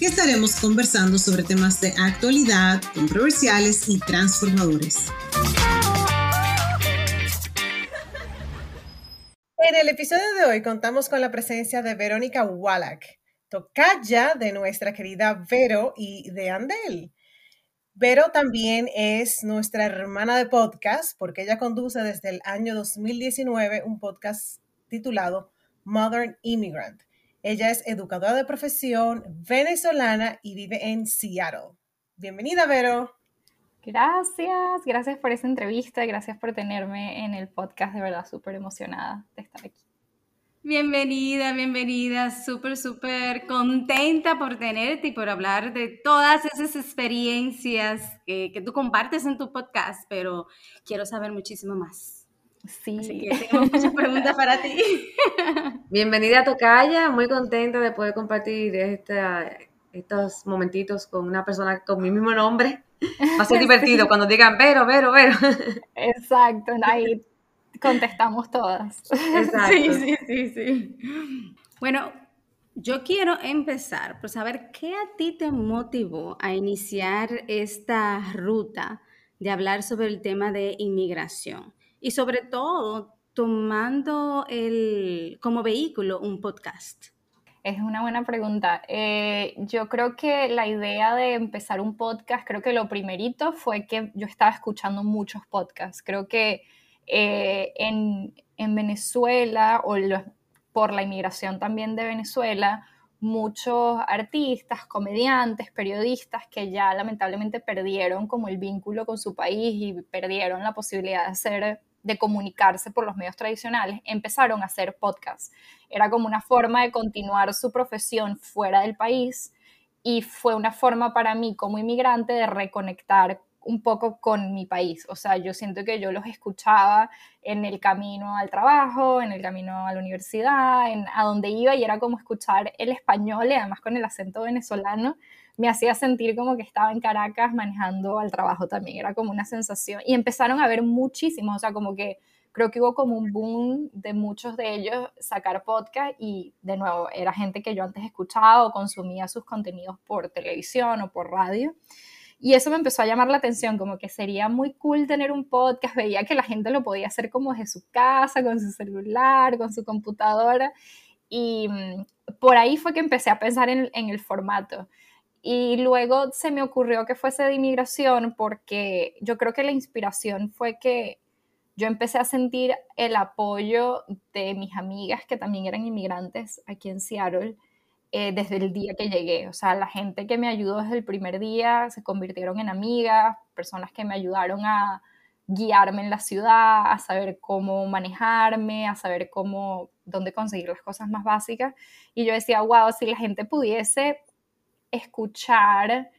que estaremos conversando sobre temas de actualidad, controversiales y transformadores. En el episodio de hoy contamos con la presencia de Verónica Wallach, tocaya de nuestra querida Vero y de Andel. Vero también es nuestra hermana de podcast porque ella conduce desde el año 2019 un podcast titulado Modern Immigrant ella es educadora de profesión venezolana y vive en Seattle. Bienvenida, Vero. Gracias, gracias por esa entrevista, gracias por tenerme en el podcast, de verdad súper emocionada de estar aquí. Bienvenida, bienvenida, súper, súper contenta por tenerte y por hablar de todas esas experiencias que, que tú compartes en tu podcast, pero quiero saber muchísimo más. Sí. Así que tengo muchas preguntas para ti. Bienvenida a Tocaya, muy contenta de poder compartir estos momentitos con una persona con mi mismo nombre. Va a ser divertido cuando digan Vero, Vero, Vero. Exacto, ahí contestamos todas. Exacto. Sí, sí, sí, sí. Bueno, yo quiero empezar por saber qué a ti te motivó a iniciar esta ruta de hablar sobre el tema de inmigración y sobre todo tomando el, como vehículo un podcast? Es una buena pregunta. Eh, yo creo que la idea de empezar un podcast, creo que lo primerito fue que yo estaba escuchando muchos podcasts. Creo que eh, en, en, Venezuela, o por la inmigración también de Venezuela, muchos artistas, comediantes, periodistas que ya lamentablemente perdieron como el vínculo con su país y perdieron la posibilidad de hacer de comunicarse por los medios tradicionales, empezaron a hacer podcasts. Era como una forma de continuar su profesión fuera del país y fue una forma para mí como inmigrante de reconectar un poco con mi país. O sea, yo siento que yo los escuchaba en el camino al trabajo, en el camino a la universidad, en, a donde iba y era como escuchar el español y además con el acento venezolano me hacía sentir como que estaba en Caracas manejando al trabajo también, era como una sensación. Y empezaron a ver muchísimos, o sea, como que creo que hubo como un boom de muchos de ellos sacar podcast y de nuevo, era gente que yo antes escuchaba o consumía sus contenidos por televisión o por radio. Y eso me empezó a llamar la atención, como que sería muy cool tener un podcast. Veía que la gente lo podía hacer como desde su casa, con su celular, con su computadora. Y mm, por ahí fue que empecé a pensar en, en el formato. Y luego se me ocurrió que fuese de inmigración porque yo creo que la inspiración fue que yo empecé a sentir el apoyo de mis amigas que también eran inmigrantes aquí en Seattle eh, desde el día que llegué. O sea, la gente que me ayudó desde el primer día se convirtieron en amigas, personas que me ayudaron a guiarme en la ciudad, a saber cómo manejarme, a saber cómo, dónde conseguir las cosas más básicas. Y yo decía, wow, si la gente pudiese escuchar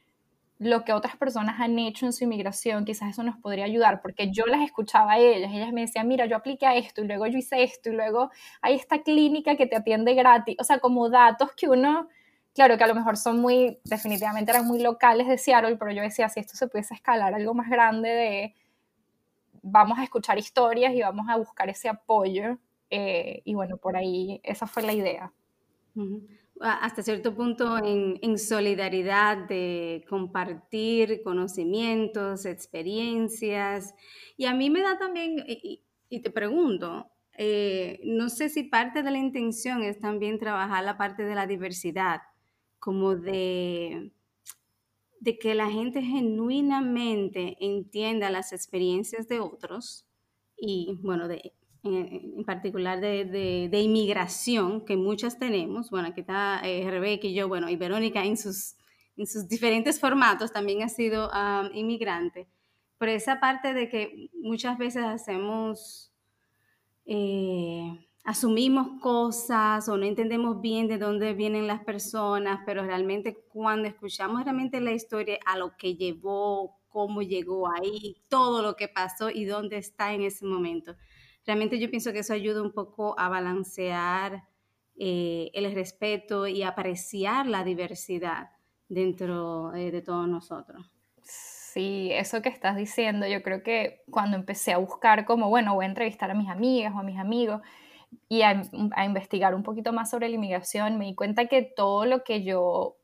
lo que otras personas han hecho en su inmigración, quizás eso nos podría ayudar, porque yo las escuchaba a ellas, ellas me decían, mira, yo apliqué a esto, y luego yo hice esto, y luego hay esta clínica que te atiende gratis, o sea, como datos que uno, claro, que a lo mejor son muy, definitivamente eran muy locales de Seattle, pero yo decía, si esto se pudiese escalar algo más grande de, vamos a escuchar historias y vamos a buscar ese apoyo, eh, y bueno, por ahí esa fue la idea hasta cierto punto en, solidaridad de compartir conocimientos, experiencias. Y a mí me da también, y, te pregunto, eh, no sé si parte de la intención es también trabajar la parte de la diversidad, como de, de que la gente genuinamente entienda las experiencias de otros y, bueno, de en particular de, de, inmigración, que muchas tenemos. Bueno, aquí está eh, Rebeca y yo, bueno, y Verónica en sus, en sus diferentes formatos también ha sido inmigrante. Pero esa parte de que muchas veces hacemos, eh, asumimos cosas o no entendemos bien de dónde vienen las personas, pero realmente cuando escuchamos realmente la historia a lo que llevó cómo llegó ahí, todo lo que pasó y dónde está en ese momento. Realmente yo pienso que eso ayuda un poco a balancear eh, el respeto y apreciar la diversidad dentro eh, de todos nosotros. Sí, eso que estás diciendo, yo creo que cuando empecé a buscar como, bueno, voy a entrevistar a mis amigas o a mis amigos y a, a investigar un poquito más sobre la inmigración, me di cuenta que todo lo que yo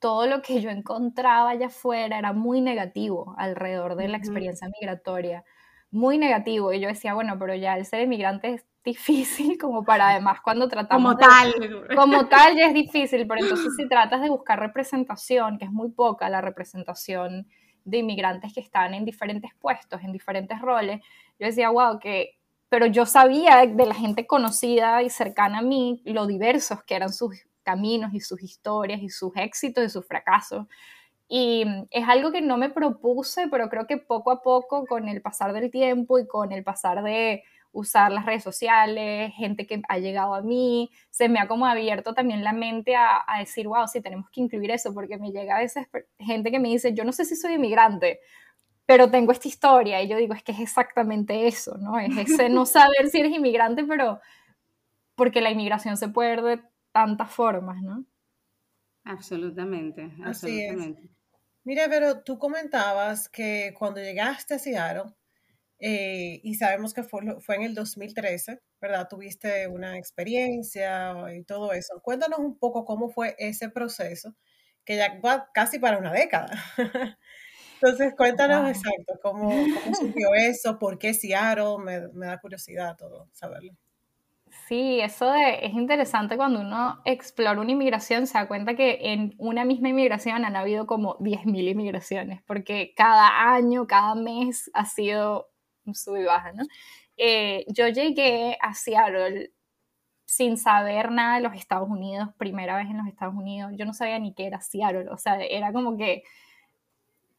todo lo que yo encontraba allá afuera era muy negativo alrededor de la experiencia migratoria, muy negativo. Y yo decía, bueno, pero ya el ser inmigrante es difícil como para además cuando tratamos... Como tal. Como tal ya es difícil, pero entonces si tratas de buscar representación, que es muy poca la representación de inmigrantes que están en diferentes puestos, en diferentes roles, yo decía, wow, que... Pero yo sabía de la gente conocida y cercana a mí lo diversos que eran sus caminos y sus historias y sus éxitos y sus fracasos. Y es algo que no me propuse, pero creo que poco a poco, con el pasar del tiempo y con el pasar de usar las redes sociales, gente que ha llegado a mí, se me ha como abierto también la mente a, decir, wow, sí, tenemos que incluir eso, porque me llega a veces gente que me dice, yo no sé si soy inmigrante, pero tengo esta historia, y yo digo, es que es exactamente eso, ¿no? Es ese no saber si eres inmigrante, pero porque la inmigración se puede ver de tantas formas, ¿no? Absolutamente, absolutamente. Mira, pero tú comentabas que cuando llegaste a Seattle, eh, y sabemos que fue, fue en el 2013, ¿verdad? Tuviste una experiencia y todo eso. Cuéntanos un poco cómo fue ese proceso, que ya va casi para una década. Entonces, cuéntanos exacto cómo, cómo surgió eso, por qué Seattle, me, me da curiosidad todo saberlo. Sí, eso de, es interesante cuando uno explora una inmigración, se da cuenta que en una misma inmigración han habido como 10.000 inmigraciones, porque cada año, cada mes ha sido un sub y baja, ¿no? Eh, yo llegué a Seattle sin saber nada de los Estados Unidos, primera vez en los Estados Unidos, yo no sabía ni qué era Seattle, o sea, era como que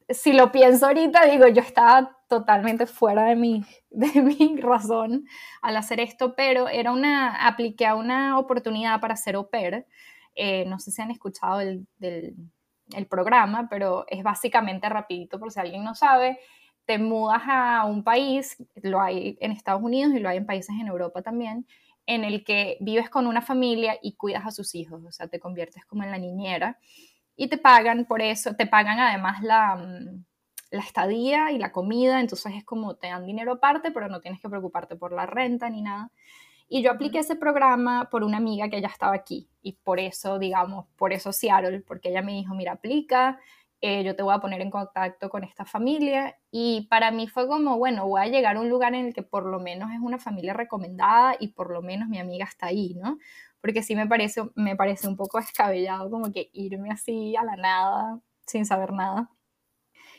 si lo pienso ahorita, digo, yo estaba totalmente fuera de mi, de mi razón al hacer esto, pero era una, apliqué a una oportunidad para ser au pair. Eh, no sé si han escuchado el, del, el programa, pero es básicamente rapidito por si alguien no sabe. Te mudas a un país, lo hay en Estados Unidos y lo hay en países en Europa también, en el que vives con una familia y cuidas a sus hijos, o sea, te conviertes como en la niñera y te pagan por eso, te pagan además la, mm, la estadía y la comida, entonces es como te dan dinero aparte, pero no tienes que preocuparte por la renta ni nada. Y yo apliqué ese programa por una amiga que ya estaba aquí y por eso, digamos, por eso Seattle, porque ella me dijo, mira, aplica, eh, yo te voy a poner en contacto con esta familia y para mí fue como, bueno, voy a llegar a un lugar en el que por lo menos es una familia recomendada y por lo menos mi amiga está ahí, ¿no? porque sí me parece, me parece un poco descabellado como que irme así a la nada, sin saber nada.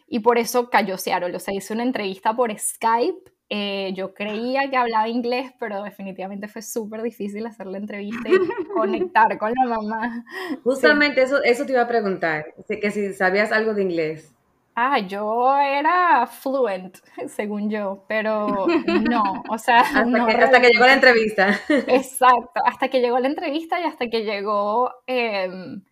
Y por eso cayó Seattle, o sea, hice una entrevista por Skype. Eh, yo creía que hablaba inglés, pero definitivamente fue súper difícil hacer la entrevista y conectar con la mamá. Justamente eso, eso te iba a preguntar, que si sabías algo de inglés. Ah, yo era fluent, según yo, pero no, o sea... Hasta, que, hasta que, llegó la entrevista. Exacto, hasta que llegó la entrevista y hasta que llegó, em,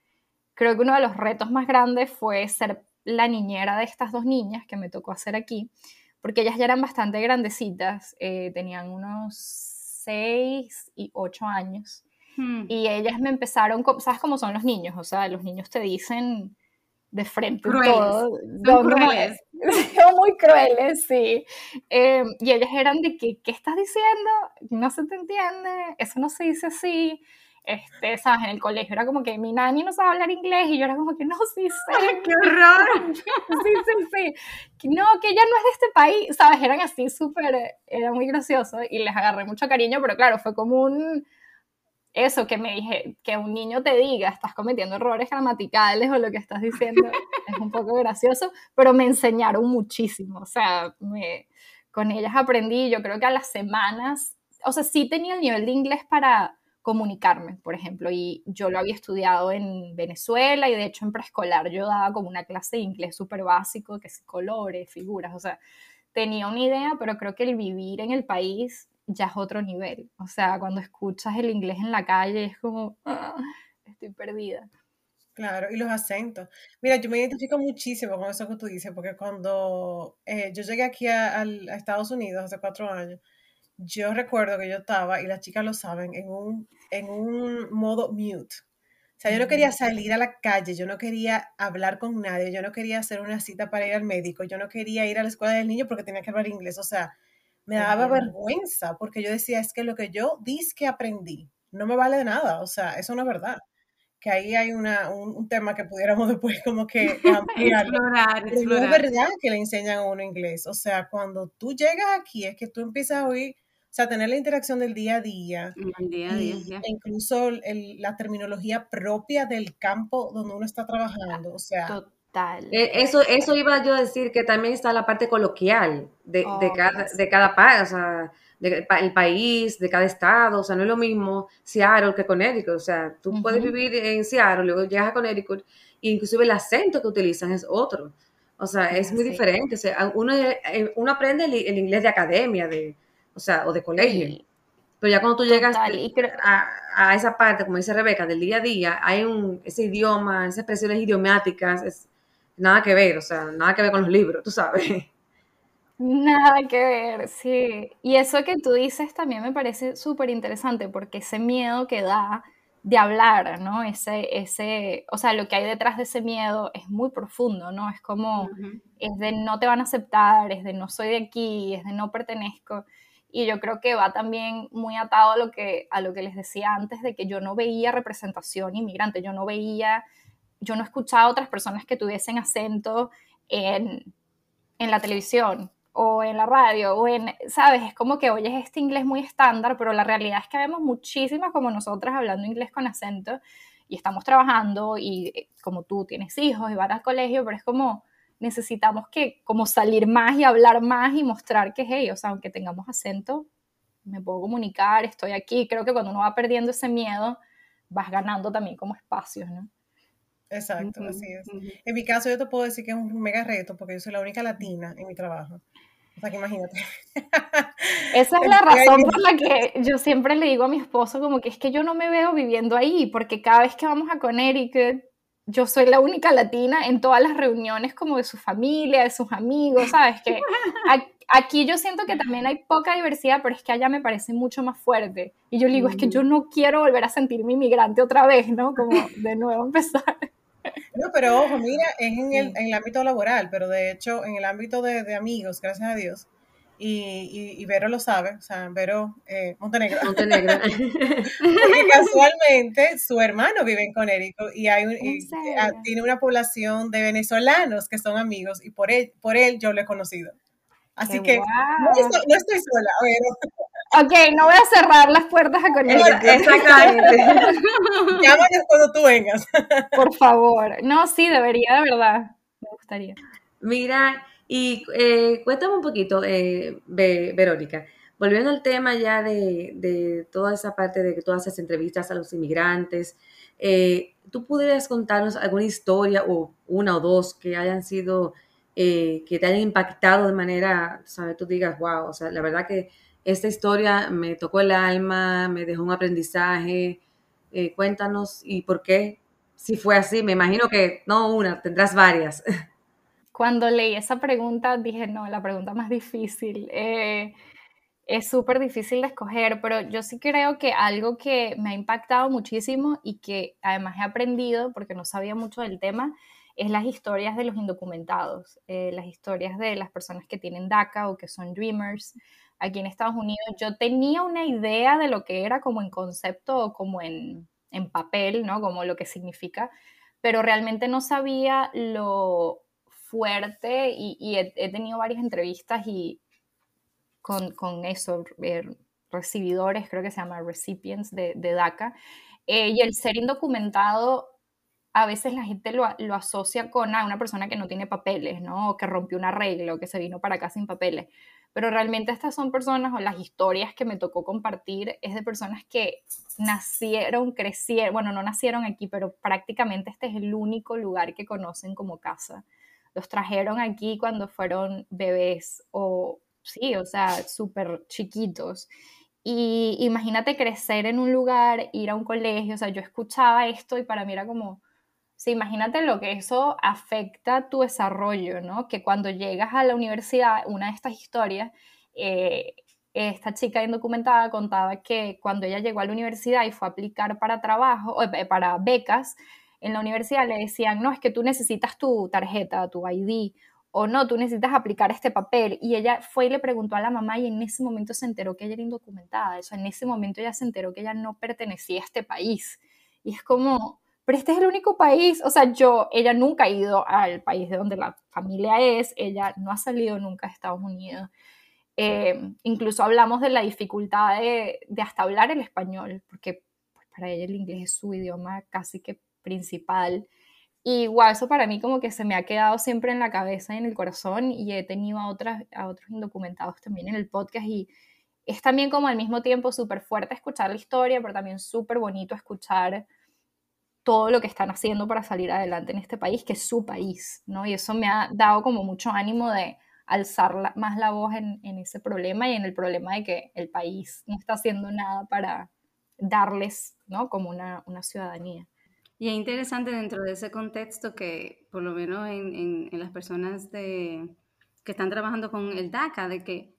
creo que uno de los retos más grandes fue ser la niñera de estas dos niñas que me tocó hacer aquí, porque ellas ya eran bastante grandecitas, eh, tenían unos seis y ocho años, hmm. y ellas me empezaron, ¿sabes cómo son los niños? O sea, los niños te dicen de frente todo. Son crueles. Son muy crueles, sí. Eh, y ellas eran de que, ¿qué estás diciendo? No se te entiende, eso no se dice así. Este, ¿sabes? En el colegio era como que mi nani no sabe hablar inglés y yo era como que no, sí sé. ¡Qué horror! sí, sí, sí. No, que ella no es de este país, ¿sabes? Eran así súper, era muy gracioso y les agarré mucho cariño, pero claro, fue como un eso que me dije, que un niño te diga, estás cometiendo errores gramaticales o lo que estás diciendo, es un poco gracioso, pero me enseñaron muchísimo, o sea, me, con ellas aprendí, yo creo que a las semanas, o sea, sí tenía el nivel de inglés para comunicarme, por ejemplo, y yo lo había estudiado en Venezuela y de hecho en preescolar yo daba como una clase de inglés súper básico, que es colores, figuras, o sea, tenía una idea, pero creo que el vivir en el país ya es otro nivel. O sea, cuando escuchas el inglés en la calle es como, ah, estoy perdida. Claro, y los acentos. Mira, yo me identifico muchísimo con eso que tú dices, porque cuando eh, yo llegué aquí a, Estados Unidos hace cuatro años, yo recuerdo que yo estaba, y las chicas lo saben, en un, en un modo mute. O sea, yo no quería salir a la calle, yo no quería hablar con nadie, yo no quería hacer una cita para ir al médico, yo no quería ir a la escuela del niño porque tenía que hablar inglés. O sea, me daba vergüenza porque yo decía, es que lo que yo dis que aprendí no me vale de nada. O sea, eso no es verdad que ahí hay una, un, tema que pudiéramos después como que explorar, no es verdad que le enseñan a uno inglés. O sea, cuando tú llegas aquí es que tú empiezas a oír, o sea, tener la interacción del día a día. El día a día, e incluso la terminología propia del campo donde uno está trabajando. O sea, Total. E, eso, eso iba yo a decir que también está la parte coloquial de, de oh, cada, de cada país. O sea, del país, de cada estado, o sea, no es lo mismo Seattle que Connecticut, o sea, tú puedes vivir en Seattle, luego llegas a Connecticut, e inclusive el acento que utilizan es otro, o sea, es muy diferente, o sea, uno, eh, uno aprende el, inglés de academia, de, o sea, o de colegio, pero ya cuando tú llegas a, a, esa parte, como dice Rebeca, del día a día, hay un, ese idioma, esas expresiones idiomáticas, es nada que ver, o sea, nada que ver con los libros, tú sabes. Nada que ver, sí. Y eso que tú dices también me parece súper interesante porque ese miedo que da de hablar, ¿no? Ese, ese, o sea, lo que hay detrás de ese miedo es muy profundo, ¿no? Es como, es de no te van a aceptar, es de no soy de aquí, es de no pertenezco. Y yo creo que va también muy atado a lo que, a lo que les decía antes de que yo no veía representación inmigrante, yo no veía, yo no escuchaba a otras personas que tuviesen acento en, en la televisión, o en la radio, o en, ¿sabes? Es como que oyes este inglés muy estándar, pero la realidad es que vemos muchísimas como nosotras hablando inglés con acento y estamos trabajando y eh, como tú tienes hijos y vas al colegio, pero es como necesitamos que como salir más y hablar más y mostrar que, hey, o sea, aunque tengamos acento, me puedo comunicar, estoy aquí. Creo que cuando uno va perdiendo ese miedo, vas ganando también como espacios, ¿no? Exacto, así es. En mi caso yo te puedo decir que es un mega reto porque yo soy la única latina en mi trabajo. O sea, que imagínate. Esa es la razón por la que yo siempre le digo a mi esposo como que es que yo no me veo viviendo ahí, porque cada vez que vamos a Connecticut, yo soy la única latina en todas las reuniones como de su familia, de sus amigos, ¿sabes? Que aquí yo siento que también hay poca diversidad, pero es que allá me parece mucho más fuerte. Y yo le digo, es que yo mm. no quiero volver a sentirme inmigrante otra vez, ¿no? Como de nuevo empezar. No, pero ojo, mira, es en el, en el ámbito laboral, pero de hecho en el ámbito de, de amigos, gracias a Dios, y, y, Vero lo sabe, o sea, Vero eh, Montenegro. Montenegro. Porque casualmente su hermano vive en Conérico y, hay ah, tiene una población de venezolanos que son amigos y por él, por él yo lo he conocido. Así que no, estoy, sola, Ok, no voy a cerrar las puertas a Connecticut. Exactamente. Llámanos cuando tú vengas. Por favor. No, sí, debería, de verdad. Me gustaría. Mira, y eh, cuéntame un poquito, eh, Verónica, volviendo al tema ya de, toda esa parte de tú haces entrevistas a los inmigrantes, eh, ¿tú pudieras contarnos alguna historia o una o dos que hayan sido, que te hayan impactado de manera, sabes, tú digas, wow, o sea, la verdad que esta historia me tocó el alma, me dejó un aprendizaje, cuéntanos y por qué, si fue así, me imagino que no una, tendrás varias. Cuando leí esa pregunta dije, no, la pregunta más difícil. Eh, es súper difícil de escoger, pero yo sí creo que algo que me ha impactado muchísimo y que además he aprendido, porque no sabía mucho del tema, es las historias de los indocumentados, eh, las historias de las personas que tienen DACA o que son Dreamers aquí en Estados Unidos. Yo tenía una idea de lo que era como en concepto o como en, en papel, ¿no? Como lo que significa, pero realmente no sabía lo fuerte y, he, tenido varias entrevistas y con, con eso, eh, recibidores, creo que se llama recipients de, DACA, eh, y el ser indocumentado, a veces la gente lo, lo asocia con a una persona que no tiene papeles, ¿no? O que rompió una regla o que se vino para acá sin papeles. Pero realmente estas son personas o las historias que me tocó compartir es de personas que nacieron, crecieron, bueno, no nacieron aquí, pero prácticamente este es el único lugar que conocen como casa los trajeron aquí cuando fueron bebés o, sí, o sea, súper chiquitos. Y imagínate crecer en un lugar, ir a un colegio, o sea, yo escuchaba esto y para mí era como, sea, imagínate lo que eso afecta tu desarrollo, ¿no? Que cuando llegas a la universidad, una de estas historias, eh, esta chica indocumentada contaba que cuando ella llegó a la universidad y fue a aplicar para trabajo, eh, para becas, en la universidad le decían, no, es que tú necesitas tu tarjeta, tu ID, o no, tú necesitas aplicar este papel. Y ella fue y le preguntó a la mamá y en ese momento se enteró que ella era indocumentada. Eso, en ese momento ella se enteró que ella no pertenecía a este país. Y es como, pero este es el único país, o sea, yo, ella nunca ha ido al país de donde la familia es, ella no ha salido nunca a Estados Unidos. Eh, incluso hablamos de la dificultad de, de hasta hablar el español, porque pues, para ella el inglés es su idioma casi que principal. Y wow, eso para mí como que se me ha quedado siempre en la cabeza y en el corazón y he tenido a, otras, a otros indocumentados también en el podcast y es también como al mismo tiempo súper fuerte escuchar la historia, pero también súper bonito escuchar todo lo que están haciendo para salir adelante en este país, que es su país, ¿no? Y eso me ha dado como mucho ánimo de alzar más la voz en, en ese problema y en el problema de que el país no está haciendo nada para darles, ¿no? Como una, una ciudadanía. Y es interesante dentro de ese contexto que, por lo menos en, en, las personas de, que están trabajando con el DACA, de que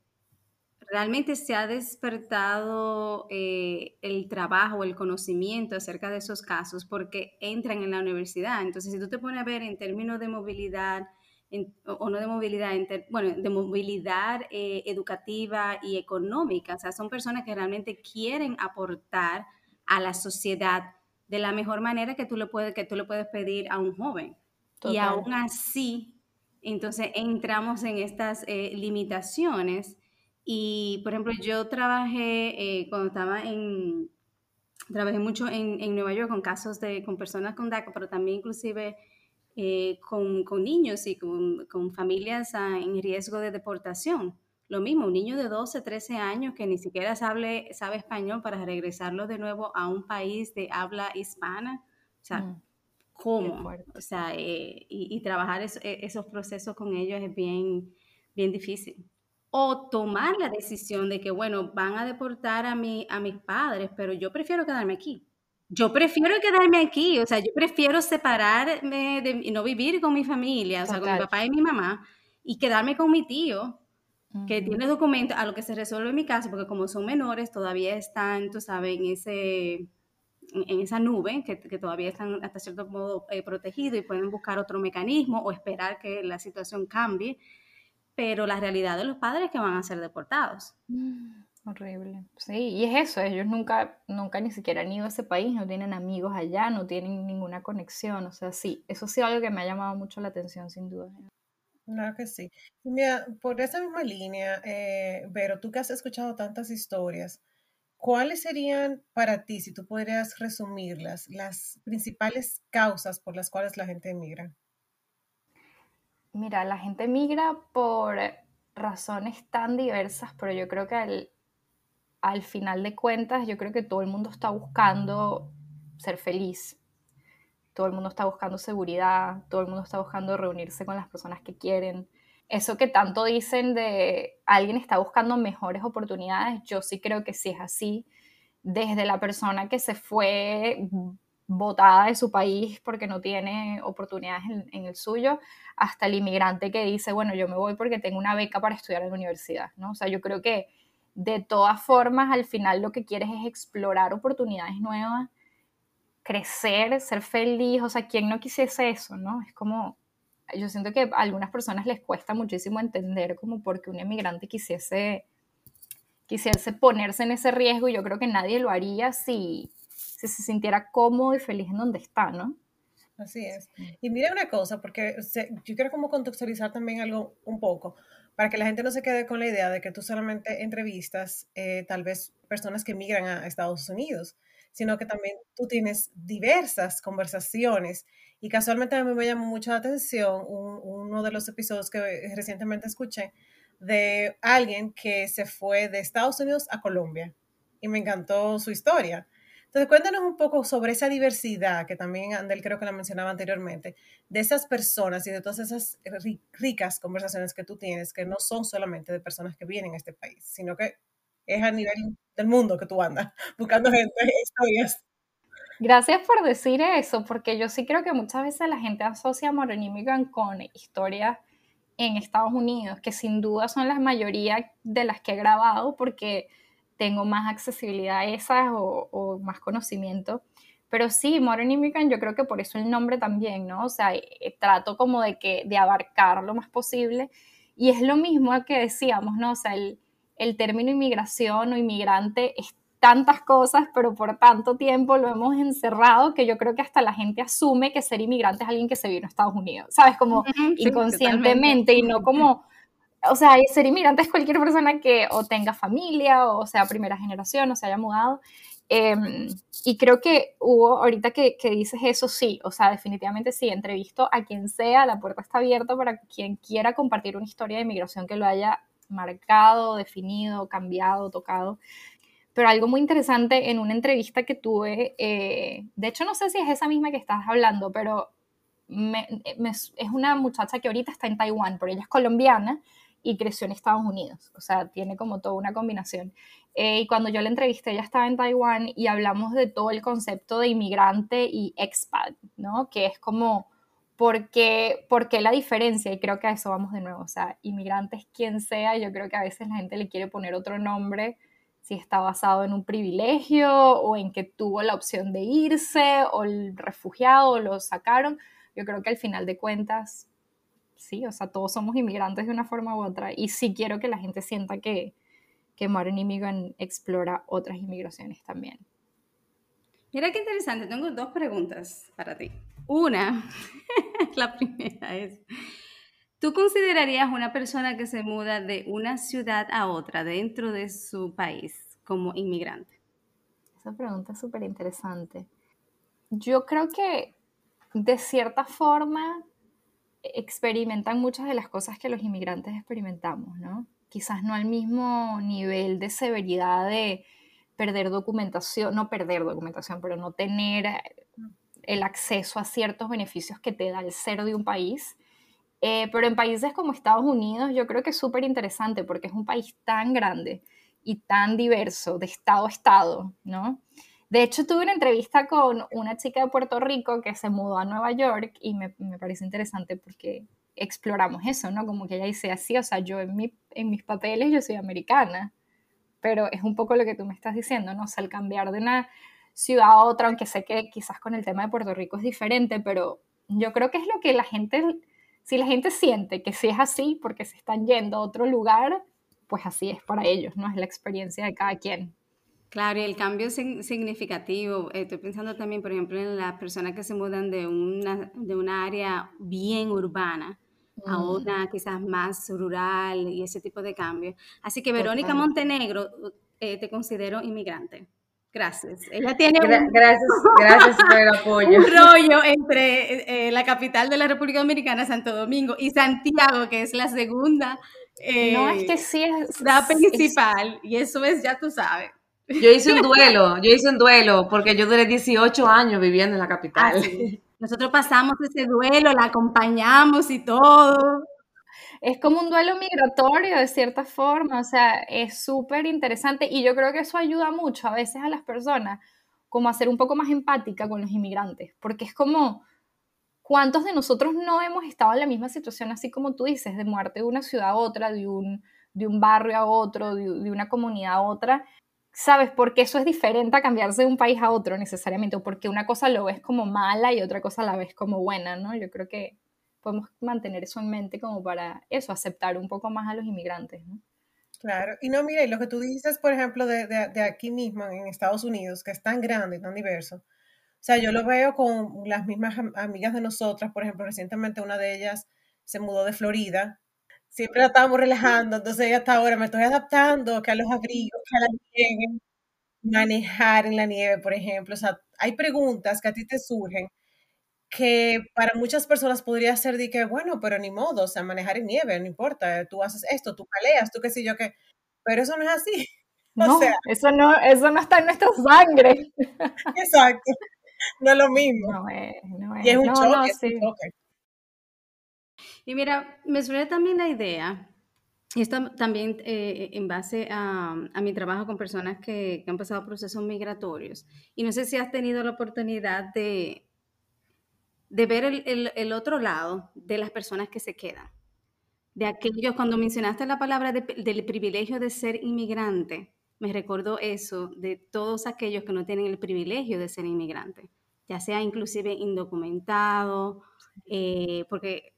realmente se ha despertado eh, el trabajo, el conocimiento acerca de esos casos porque entran en la universidad. Entonces, si tú te pones a ver en términos de movilidad, o no de movilidad, bueno, de movilidad eh, educativa y económica, o sea, son personas que realmente quieren aportar a la sociedad de la mejor manera que tú le puedes, que tú le puedes pedir a un joven. Y aún así, entonces entramos en estas eh, limitaciones. Y, por ejemplo, yo trabajé eh, cuando estaba en, trabajé mucho en, en, Nueva York con casos de, con personas con DACA, pero también inclusive eh, con, con, niños y con, con familias ah, en riesgo de deportación. Lo mismo, un niño de 12, 13 años que ni siquiera sabe, sabe español para regresarlo de nuevo a un país de habla hispana. O sea, mm, ¿cómo? O sea, eh, y, trabajar e, esos procesos con ellos es bien, bien difícil. O tomar la decisión de que, bueno, van a deportar a, mi, a mis padres, pero yo prefiero quedarme aquí. Yo prefiero quedarme aquí, o sea, yo prefiero separarme de no vivir con mi familia, o sea, con mi papá y mi mamá, y quedarme con mi tío, que tiene documentos a lo que se resuelve en mi caso, porque como son menores, todavía están, tú sabes, en, ese, en esa nube, que, que todavía están hasta cierto modo eh, protegidos y pueden buscar otro mecanismo o esperar que la situación cambie, pero la realidad de los padres es que van a ser deportados. Mm, horrible. Sí, y es eso, ellos nunca, nunca ni siquiera han ido a ese país, no tienen amigos allá, no tienen ninguna conexión, o sea, sí, eso sí algo que me ha llamado mucho la atención, sin duda. Claro que sí. Mira, por esa misma línea, eh, Vero, tú que has escuchado tantas historias, ¿cuáles serían para ti, si tú podrías resumirlas, las principales causas por las cuales la gente emigra? Mira, la gente migra por razones tan diversas, pero yo creo que al, al final de cuentas, yo creo que todo el mundo está buscando ser feliz todo el mundo está buscando seguridad, todo el mundo está buscando reunirse con las personas que quieren. Eso que tanto dicen de alguien está buscando mejores oportunidades, yo sí creo que sí es así. Desde la persona que se fue botada de su país porque no tiene oportunidades en, el suyo, hasta el inmigrante que dice, bueno, yo me voy porque tengo una beca para estudiar en la universidad, ¿no? O sea, yo creo que de todas formas, al final lo que quieres es explorar oportunidades nuevas crecer, ser feliz, o sea, ¿quién no quisiese eso, no? Es como, yo siento que a algunas personas les cuesta muchísimo entender como porque un emigrante quisiese, quisiese ponerse en ese riesgo y yo creo que nadie lo haría si, si se sintiera cómodo y feliz en donde está, ¿no? Así es. Y mira una cosa, porque yo quiero como contextualizar también algo un poco, para que la gente no se quede con la idea de que tú solamente entrevistas eh, tal vez personas que migran a Estados Unidos sino que también tú tienes diversas conversaciones. Y casualmente a mí me llamó mucho la atención uno de los episodios que recientemente escuché de alguien que se fue de Estados Unidos a Colombia. Y me encantó su historia. Entonces, cuéntanos un poco sobre esa diversidad que también Andel creo que la mencionaba anteriormente, de esas personas y de todas esas ricas conversaciones que tú tienes, que no son solamente de personas que vienen a este país, sino que es a nivel del mundo que tú andas, buscando gente, historias. Gracias por decir eso, porque yo sí creo que muchas veces la gente asocia a Modern Immigrant con historias en Estados Unidos, que sin duda son la mayoría de las que he grabado porque tengo más accesibilidad a esas o, más conocimiento. Pero sí, Modern Immigrant, yo creo que por eso el nombre también, ¿no? O sea, eh, trato como de, que, de abarcar lo más posible. Y es lo mismo que decíamos, ¿no? O sea, el, el término inmigración o inmigrante es tantas cosas, pero por tanto tiempo lo hemos encerrado que yo creo que hasta la gente asume que ser inmigrante es alguien que se vino a Estados Unidos, ¿sabes? Como inconscientemente y no como, o sea, ser inmigrante es cualquier persona que o tenga familia o sea primera generación o se haya mudado. Em, y creo que hubo, ahorita que, que, dices eso, sí, o sea, definitivamente sí, entrevisto a quien sea, la puerta está abierta para quien quiera compartir una historia de inmigración que lo haya marcado, definido, cambiado, tocado pero algo muy interesante en una entrevista que tuve, eh, de hecho no sé si es esa misma que estás hablando, pero es una muchacha que ahorita está en Taiwán, pero ella es colombiana y creció en Estados Unidos, o sea, tiene como toda una combinación. Eh, y cuando yo la entrevisté, ella estaba en Taiwán y hablamos de todo el concepto de inmigrante y expat, ¿no? Que es como, ¿por qué, ¿por qué la diferencia? Y creo que a eso vamos de nuevo, o sea, inmigrante es quien sea, yo creo que a veces la gente le quiere poner otro nombre si está basado en un privilegio o en que tuvo la opción de irse o el refugiado lo sacaron. Yo creo que al final de cuentas, sí, o sea, todos somos inmigrantes de una forma u otra y sí quiero que la gente sienta que, que Modern Immigrant explora otras inmigraciones también. Mira qué interesante, tengo dos preguntas para ti. Una, la primera es, ¿Tú considerarías una persona que se muda de una ciudad a otra dentro de su país como inmigrante? Esa pregunta es súper interesante. Yo creo que de cierta forma experimentan muchas de las cosas que los inmigrantes experimentamos, ¿no? Quizás no al mismo nivel de severidad de perder documentación, no perder documentación, pero no tener el acceso a ciertos beneficios que te da el ser de un país eh, pero en países como Estados Unidos yo creo que es súper interesante porque es un país tan grande y tan diverso de estado a estado, ¿no? De hecho, tuve una entrevista con una chica de Puerto Rico que se mudó a Nueva York y me, me parece interesante porque exploramos eso, ¿no? Como que ella dice así, o sea, yo en, mi, en mis papeles yo soy americana, pero es un poco lo que tú me estás diciendo, ¿no? O sea, al cambiar de una ciudad a otra, aunque sé que quizás con el tema de Puerto Rico es diferente, pero yo creo que es lo que la gente si la gente siente que sí es así porque se están yendo a otro lugar, pues así es para ellos, ¿no? Es la experiencia de cada quien. Claro, y el cambio es significativo. Estoy pensando también, por ejemplo, en las personas que se mudan de una, de una área bien urbana a mm. una quizás más rural y ese tipo de cambio. Así que Verónica Montenegro, eh, te considero inmigrante. Gracias. Ella tiene un, gracias, gracias por el apoyo. un rollo entre eh, eh, la capital de la República Dominicana, Santo Domingo, y Santiago, que es la segunda no, es que sí es la principal, y eso es, ya tú sabes. Yo hice un duelo, yo hice un duelo, porque yo duré 18 años viviendo en la capital. Ah, Nosotros pasamos ese duelo, la acompañamos y todo es como un duelo migratorio de cierta forma, o sea, es súper interesante y yo creo que eso ayuda mucho a veces a las personas como a ser un poco más empática con los inmigrantes, porque es como, ¿cuántos de nosotros no hemos estado en la misma situación, así como tú dices, de muerte de una ciudad a otra, de un, de un barrio a otro, de, de una comunidad a otra? ¿Sabes? Porque eso es diferente a cambiarse de un país a otro necesariamente, porque una cosa lo ves como mala y otra cosa la ves como buena, ¿no? Yo creo que podemos mantener eso en mente como para eso, aceptar un poco más a los inmigrantes, ¿no? Claro, y no, mire, lo que tú dices, por ejemplo, de, aquí mismo, en Estados Unidos, que es tan grande y tan diverso, o sea, yo lo veo con las mismas amigas de nosotras, por ejemplo, recientemente una de ellas se mudó de Florida, siempre la estábamos relajando, entonces hasta ahora me estoy adaptando, que a los abrigos, que a la nieve, manejar en la nieve, por ejemplo, o sea, hay preguntas que a ti te surgen que para muchas personas podría ser de que, bueno, pero ni modo, o sea, manejar en nieve, no importa, tú haces esto, tú paleas, tú qué sé yo qué, pero eso no es así. No, eso no, eso no está en nuestra sangre. Exacto, no es lo mismo. No es, no es. Y es un, choque, Y mira, me suena también la idea esto también eh, en base a, mi trabajo con personas que, han pasado procesos migratorios. Y no sé si has tenido la oportunidad de, de ver el, otro lado de las personas que se quedan. De aquellos, cuando mencionaste la palabra del privilegio de ser inmigrante, me recordó eso de todos aquellos que no tienen el privilegio de ser inmigrante, ya sea inclusive indocumentado, eh, porque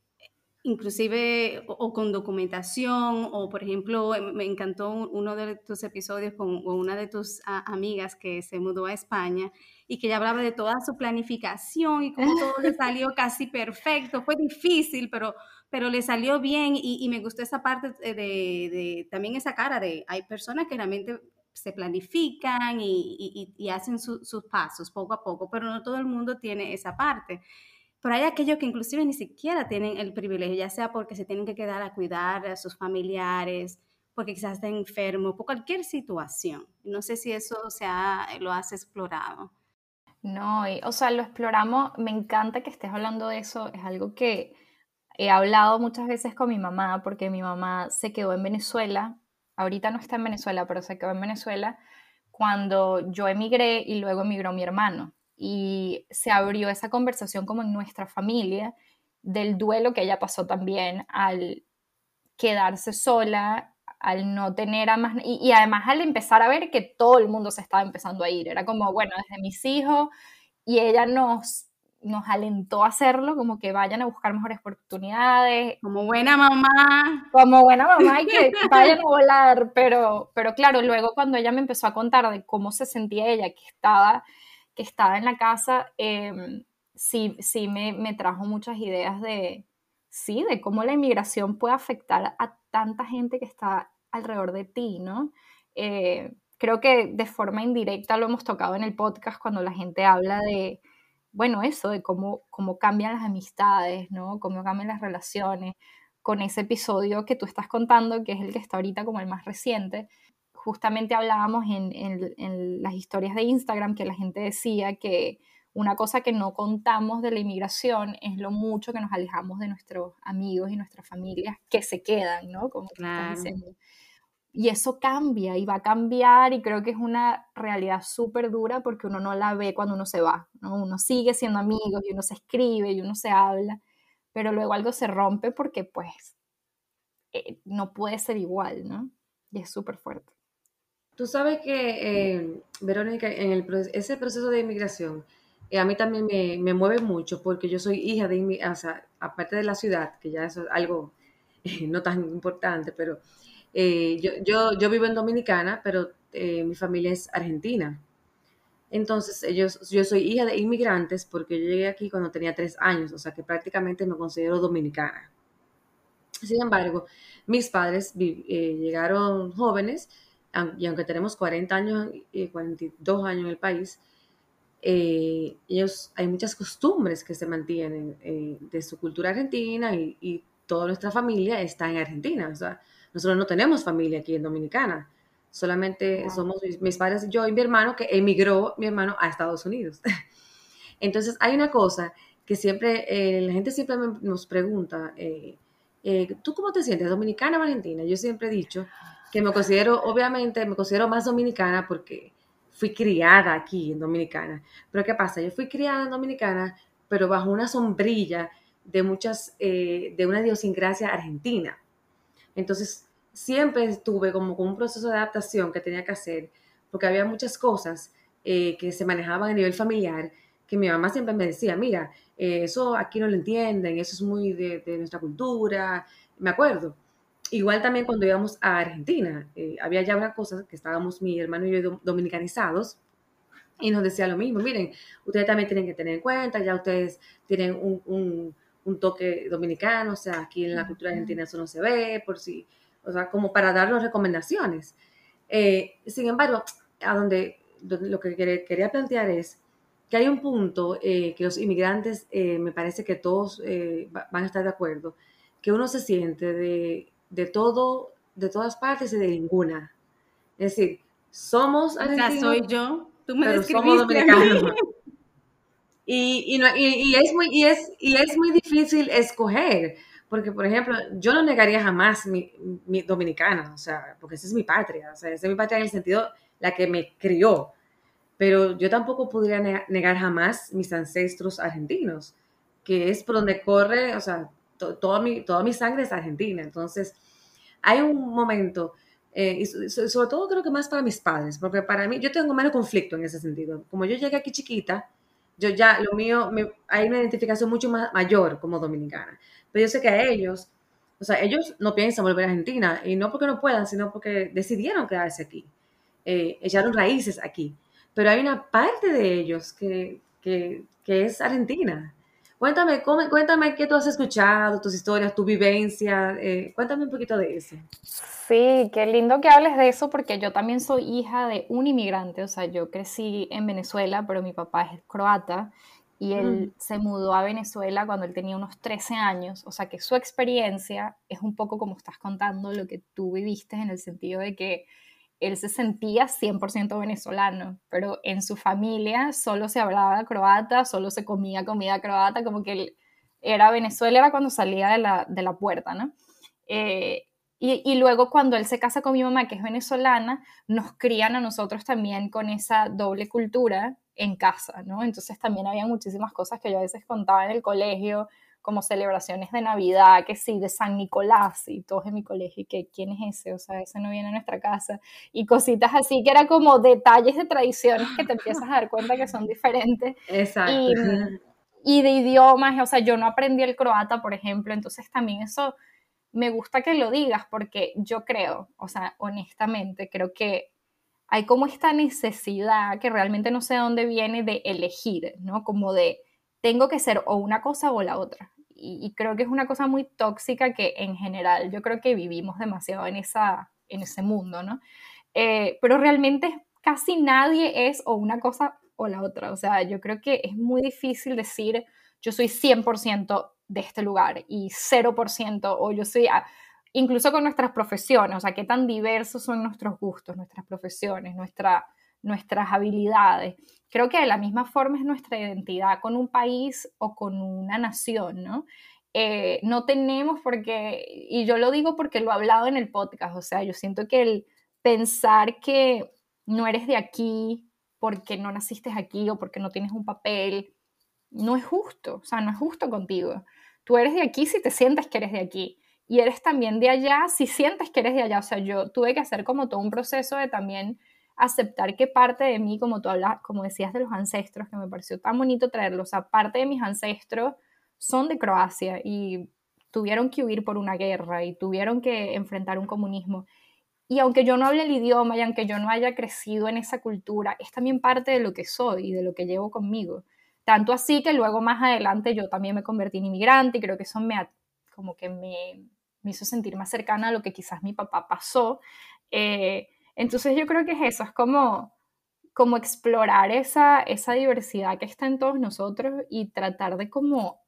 inclusive o, con documentación o por ejemplo em, me encantó uno de tus episodios con, una de tus amigas que se mudó a España y que ella hablaba de toda su planificación y cómo todo le salió casi perfecto. Fue difícil pero pero le salió bien y, me gustó esa parte de, también esa cara de hay personas que realmente se planifican y, hacen sus pasos poco a poco pero no todo el mundo tiene esa parte pero hay aquellos que inclusive ni siquiera tienen el privilegio, ya sea porque se tienen que quedar a cuidar a sus familiares, porque quizás estén enfermos, por cualquier situación. No sé si eso se lo has explorado. No, o sea, lo exploramos, me encanta que estés hablando de eso, es algo que he hablado muchas veces con mi mamá, porque mi mamá se quedó en Venezuela, ahorita no está en Venezuela, pero se quedó en Venezuela cuando yo emigré y luego emigró mi hermano y se abrió esa conversación como en nuestra familia del duelo que ella pasó también al quedarse sola, al no tener a más, y, además al empezar a ver que todo el mundo se estaba empezando a ir, era como, bueno, desde mis hijos, y ella nos, nos alentó a hacerlo, como que vayan a buscar mejores oportunidades. Como buena mamá. Como buena mamá y que vayan a volar, pero, pero claro, luego cuando ella me empezó a contar de cómo se sentía ella, que estaba que estaba en la casa, em, sí, sí me, me, trajo muchas ideas de, sí, de cómo la inmigración puede afectar a tanta gente que está alrededor de ti, ¿no? Eh, creo que de forma indirecta lo hemos tocado en el podcast cuando la gente habla de, bueno, eso, de cómo, cómo cambian las amistades, ¿no? Cómo cambian las relaciones. Con ese episodio que tú estás contando, que es el que está ahorita como el más reciente, justamente hablábamos en, las historias de Instagram que la gente decía que una cosa que no contamos de la inmigración es lo mucho que nos alejamos de nuestros amigos y nuestras familias que se quedan, ¿no? Como Y eso cambia y va a cambiar y creo que es una realidad súper dura porque uno no la ve cuando uno se va, ¿no? Uno sigue siendo amigos y uno se escribe y uno se habla, pero luego algo se rompe porque pues eh, no puede ser igual, ¿no? Y es súper fuerte. Tú sabes que, eh, Verónica, en el, ese proceso de inmigración, eh, a mí también me, mueve mucho porque yo soy hija de, sea, aparte de la ciudad, que ya es algo eh, no tan importante, pero yo, yo, yo, vivo en Dominicana, pero mi familia es argentina. Entonces, ellos, yo soy hija de inmigrantes porque yo llegué aquí cuando tenía tres años, o sea que prácticamente me considero dominicana. Sin embargo, mis padres llegaron jóvenes y aunque tenemos 40 años y 42 años en el país, eh, ellos, hay muchas costumbres que se mantienen eh, de su cultura argentina y, toda nuestra familia está en Argentina. O sea, nosotros no tenemos familia aquí en Dominicana. Solamente somos mis, padres, yo y mi hermano, que emigró mi hermano a Estados Unidos. Entonces, hay una cosa que siempre, eh, la gente siempre nos pregunta, ¿tú cómo te sientes, dominicana o argentina? Yo siempre he dicho que me considero, obviamente, me considero más dominicana porque fui criada aquí en Dominicana. Pero ¿qué pasa? Yo fui criada en Dominicana, pero bajo una sombrilla de muchas, eh, de una idiosincrasia argentina. Entonces, siempre estuve como con un proceso de adaptación que tenía que hacer, porque había muchas cosas eh, que se manejaban a nivel familiar, que mi mamá siempre me decía, mira, eh, eso aquí no lo entienden, eso es muy de, de nuestra cultura, me acuerdo. Igual también cuando íbamos a Argentina, eh, había ya una cosa que estábamos mi hermano y yo dominicanizados y nos decía lo mismo, miren, ustedes también tienen que tener en cuenta, ya ustedes tienen un, un, toque dominicano, o sea, aquí en la cultura argentina eso no se ve, por si, o sea, como para darnos recomendaciones. Eh, sin embargo, a donde, lo que quería plantear es que hay un punto eh, que los inmigrantes, me parece que todos van a estar de acuerdo, que uno se siente de de todo, de todas partes y de ninguna. Es decir, somos argentinos. soy yo, tú me pero somos dominicanos. Y, y, y, es muy, y, es, y es muy difícil escoger, Porque, por ejemplo, yo no negaría jamás mi, mi dominicana, o sea, porque esa es mi patria, o sea, esa es mi patria en el sentido la que me crió, pero yo tampoco podría negar jamás mis ancestros argentinos, que es por donde corre, o sea, toda, mi, toda mi sangre es argentina, entonces hay un momento, eh, y sobre todo creo que más para mis padres, porque para mí yo tengo menos conflicto en ese sentido, como yo llegué aquí chiquita, yo ya, lo mío, hay una identificación mucho más mayor como dominicana. Pero yo sé que a ellos, o sea, ellos no piensan volver a Argentina, y no porque no puedan, sino porque decidieron quedarse aquí, eh, echaron raíces aquí. Pero hay una parte de ellos que, que, que es argentina. Cuéntame, cuéntame qué tú has escuchado, tus historias, tu vivencia, eh, cuéntame un poquito de eso. Sí, qué lindo que hables de eso porque yo también soy hija de un inmigrante, o sea, yo crecí en Venezuela, pero mi papá es croata y él mm. se mudó a Venezuela cuando él tenía unos 13 años, o sea que su experiencia es un poco como estás contando lo que tú viviste en el sentido de que él se sentía 100% venezolano, pero en su familia solo se hablaba croata, solo se comía comida croata, como que él era Venezuela, cuando salía de la, de la puerta, ¿no? Eh, y, luego cuando él se casa con mi mamá, que es venezolana, nos crían a nosotros también con esa doble cultura en casa, ¿no? Entonces también había muchísimas cosas que yo a veces contaba en el colegio, como celebraciones de Navidad, que sí, de San Nicolás, y todos en mi colegio, y que quién es ese, o sea, ese no viene a nuestra casa, y cositas así, que era como detalles de tradiciones que te empiezas a dar cuenta que son diferentes. Exacto. Y, y de idiomas, o sea, yo no aprendí el croata, por ejemplo, entonces también eso me gusta que lo digas porque yo creo, o sea, honestamente, creo que hay como esta necesidad que realmente no sé de dónde viene de elegir, ¿no? Como de tengo que ser o una cosa o la otra. Y, creo que es una cosa muy tóxica que en general yo creo que vivimos demasiado en, esa, en ese mundo, ¿no? Eh, pero realmente casi nadie es o una cosa o la otra. O sea, yo creo que es muy difícil decir yo soy 100% de este lugar y 0% o yo soy, incluso con nuestras profesiones, o sea, qué tan diversos son nuestros gustos, nuestras profesiones, nuestra, nuestras habilidades. Creo que de la misma forma es nuestra identidad con un país o con una nación, ¿no? Eh, no tenemos porque, y yo lo digo porque lo he hablado en el podcast, o sea, yo siento que el pensar que no eres de aquí porque no naciste aquí o porque no tienes un papel, no es justo, o sea, no es justo contigo. Tú eres de aquí si te sientes que eres de aquí y eres también de allá si sientes que eres de allá. O sea, yo tuve que hacer como todo un proceso de también aceptar que parte de mí, como tú hablas, como decías de los ancestros, que me pareció tan bonito traerlos, o sea, parte de mis ancestros son de Croacia y tuvieron que huir por una guerra y tuvieron que enfrentar un comunismo. Y aunque yo no hable el idioma y aunque yo no haya crecido en esa cultura, es también parte de lo que soy y de lo que llevo conmigo. Tanto así que luego más adelante yo también me convertí en inmigrante y creo que eso me, como que me, me hizo sentir más cercana a lo que quizás mi papá pasó. Eh, entonces yo creo que es eso, es como, como explorar esa, esa diversidad que está en todos nosotros y tratar de como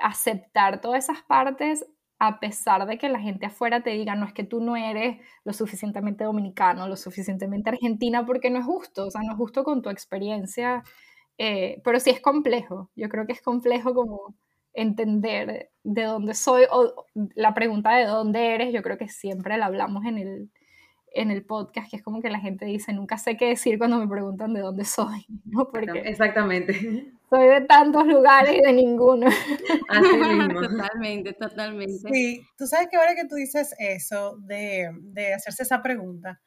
aceptar todas esas partes a pesar de que la gente afuera te diga, no es que tú no eres lo suficientemente dominicano, lo suficientemente argentina, porque no es justo, o sea, no es justo con tu experiencia eh, pero sí es complejo, yo creo que es complejo como entender de dónde soy o la pregunta de dónde eres, yo creo que siempre la hablamos en el, en el podcast, que es como que la gente dice, nunca sé qué decir cuando me preguntan de dónde soy, ¿no? Porque Exactamente. Soy de tantos lugares y de ninguno. Así mismo. Totalmente, totalmente. Sí, tú sabes que ahora que tú dices eso, de, de hacerse esa pregunta,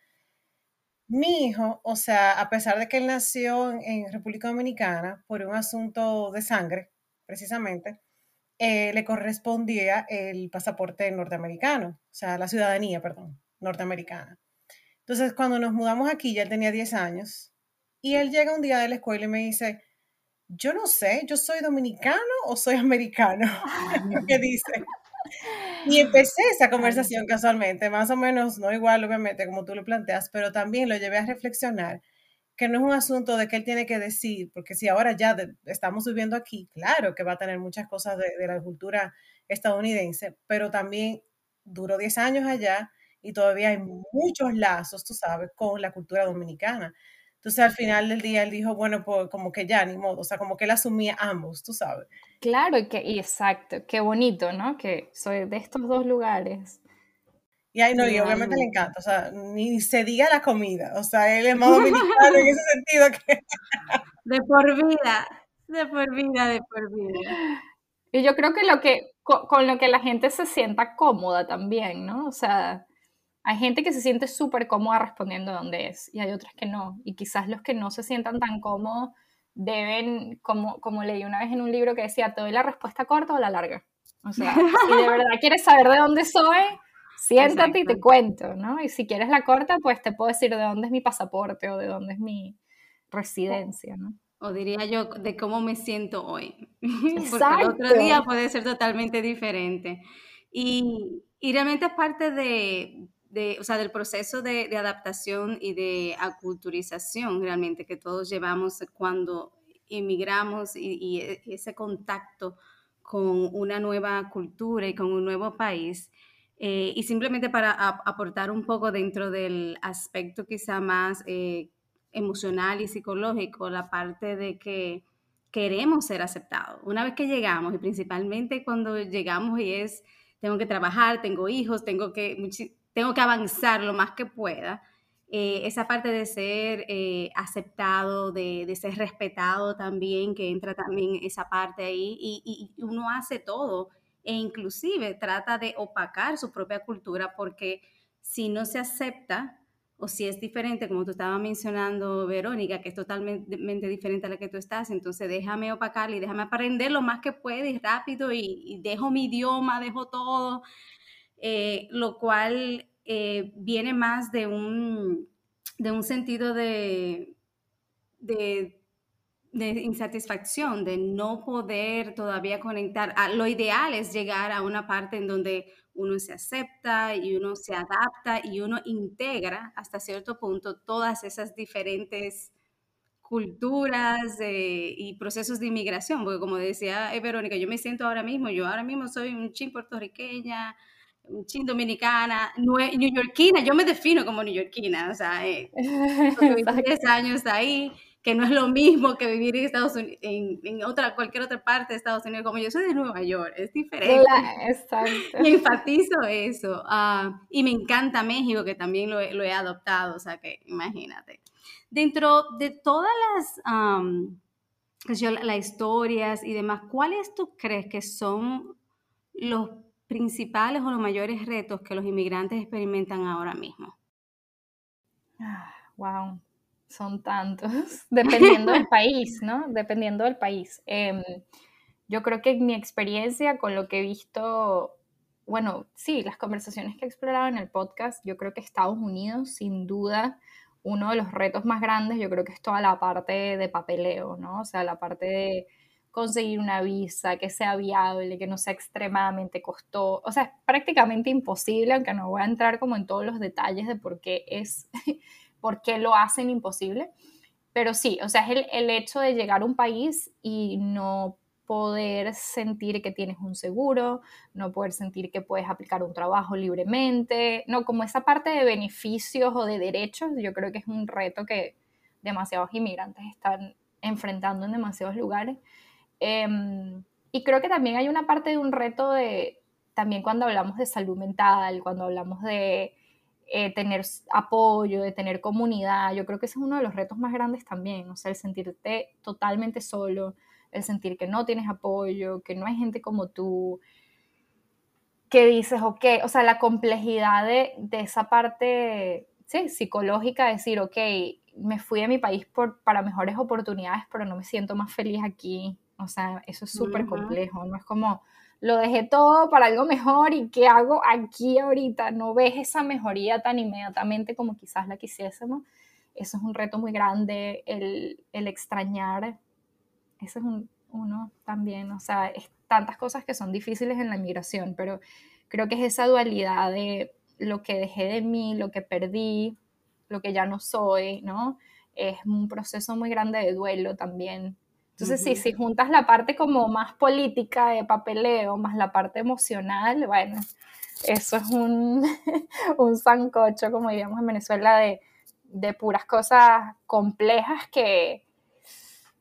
mi hijo, o sea, a pesar de que él nació en, República Dominicana por un asunto de sangre, precisamente, eh, le correspondía el pasaporte norteamericano, o sea, la ciudadanía, perdón, norteamericana. Entonces, cuando nos mudamos aquí, ya él tenía 10 años, y él llega un día de la escuela y me dice, yo no sé, yo soy dominicano o soy americano. ¿Qué dice? Y empecé esa conversación casualmente, más o menos, no igual obviamente como tú lo planteas, pero también lo llevé a reflexionar que no es un asunto de que él tiene que decir, porque si ahora ya estamos viviendo aquí, claro que va a tener muchas cosas de, la cultura estadounidense, pero también duró 10 años allá y todavía hay muchos lazos, tú sabes, con la cultura dominicana. Entonces al final del día él dijo, bueno, pues como que ya, ni modo, o sea, como que él asumía ambos, tú sabes. Claro, y, que, exacto, qué bonito, ¿no? Que soy de estos dos lugares. Y ahí no, y obviamente le encanta, o sea, ni se diga la comida, o sea, él es más dominicano en ese sentido que... De por vida, de por vida, de por vida. Y yo creo que lo que, con lo que la gente se sienta cómoda también, ¿no? O sea, hay gente que se siente súper cómoda respondiendo dónde es y hay otras que no. Y quizás los que no se sientan tan cómodos deben, como, como leí una vez en un libro que decía, ¿te doy la respuesta corta o la larga? O sea, si de verdad quieres saber de dónde soy, siéntate y te cuento, ¿no? Y si quieres la corta, pues te puedo decir de dónde es mi pasaporte o de dónde es mi residencia, ¿no? O diría yo de cómo me siento hoy. Porque el otro día puede ser totalmente diferente. Y, y realmente es parte de, o sea, del proceso de, adaptación y de aculturización realmente que todos llevamos cuando emigramos y, e, ese contacto con una nueva cultura y con un nuevo país. Eh, y simplemente para aportar un poco dentro del aspecto quizá más eh, emocional y psicológico, la parte de que queremos ser aceptados. Una vez que llegamos, y principalmente cuando llegamos y es, tengo que trabajar, tengo hijos, tengo que, tengo que avanzar lo más que pueda. Eh, esa parte de ser eh, aceptado, de, de, ser respetado también, que entra también esa parte ahí, y, y, uno hace todo, e inclusive trata de opacar su propia cultura, porque si no se acepta, o si es diferente, como tú estabas mencionando, Verónica, que es totalmente diferente a la que tú estás, entonces déjame opacarla y déjame aprender lo más que pueda y rápido, y, y dejo mi idioma, dejo todo, eh, lo cual eh, viene más de un, de un sentido de, de, insatisfacción, de no poder todavía conectar. Ah, lo ideal es llegar a una parte en donde uno se acepta y uno se adapta y uno integra hasta cierto punto todas esas diferentes culturas eh, y procesos de inmigración, porque como decía Verónica, yo me siento ahora mismo, yo ahora mismo soy un chin puertorriqueña, chin dominicana, neoyorquina, yo me defino como neoyorquina, o sea, eh, 10 años ahí, que no es lo mismo que vivir en Estados Unidos, en, otra, cualquier otra parte de Estados Unidos, como yo soy de Nueva York, es diferente. exacto. Y enfatizo eso. Uh, y me encanta México, que también lo, lo, he adoptado, o sea, que imagínate. Dentro de todas las, um, las historias y demás, ¿cuáles tú crees que son los principales o los mayores retos que los inmigrantes experimentan ahora mismo? wow, ah, son tantos, dependiendo del país, ¿no? Dependiendo del país. Em, yo creo que en mi experiencia, con lo que he visto, bueno, sí, las conversaciones que he explorado en el podcast, yo creo que Estados Unidos, sin duda, uno de los retos más grandes, yo creo que es toda la parte de papeleo, ¿no? O sea, la parte de conseguir una visa que sea viable, que no sea extremadamente costoso. O sea, es prácticamente imposible, aunque no voy a entrar como en todos los detalles de por qué es, por qué lo hacen imposible. Pero sí, o sea, es el, el hecho de llegar a un país y no poder sentir que tienes un seguro, no poder sentir que puedes aplicar un trabajo libremente, no, como esa parte de beneficios o de derechos, yo creo que es un reto que demasiados inmigrantes están enfrentando en demasiados lugares Em, y creo que también hay una parte de un reto de, también cuando hablamos de salud mental, cuando hablamos de eh, tener apoyo, de tener comunidad, yo creo que ese es uno de los retos más grandes también, o sea, el sentirte totalmente solo, el sentir que no tienes apoyo, que no hay gente como tú, que dices, ok, o sea, la complejidad de, de esa parte sí, psicológica, decir, ok, me fui a mi país por, para mejores oportunidades, pero no me siento más feliz aquí, o sea, eso es súper complejo, no es como lo dejé todo para algo mejor y qué hago aquí ahorita, no ves esa mejoría tan inmediatamente como quizás la quisiésemos. Eso es un reto muy grande, el, el extrañar, eso es un, uno también, o sea, es tantas cosas que son difíciles en la inmigración, pero creo que es esa dualidad de lo que dejé de mí, lo que perdí, lo que ya no soy, ¿no? Es un proceso muy grande de duelo también, entonces, sí, si juntas la parte como más política de papeleo, más la parte emocional, bueno, eso es un, un sancocho, como diríamos en Venezuela, de de puras cosas complejas que,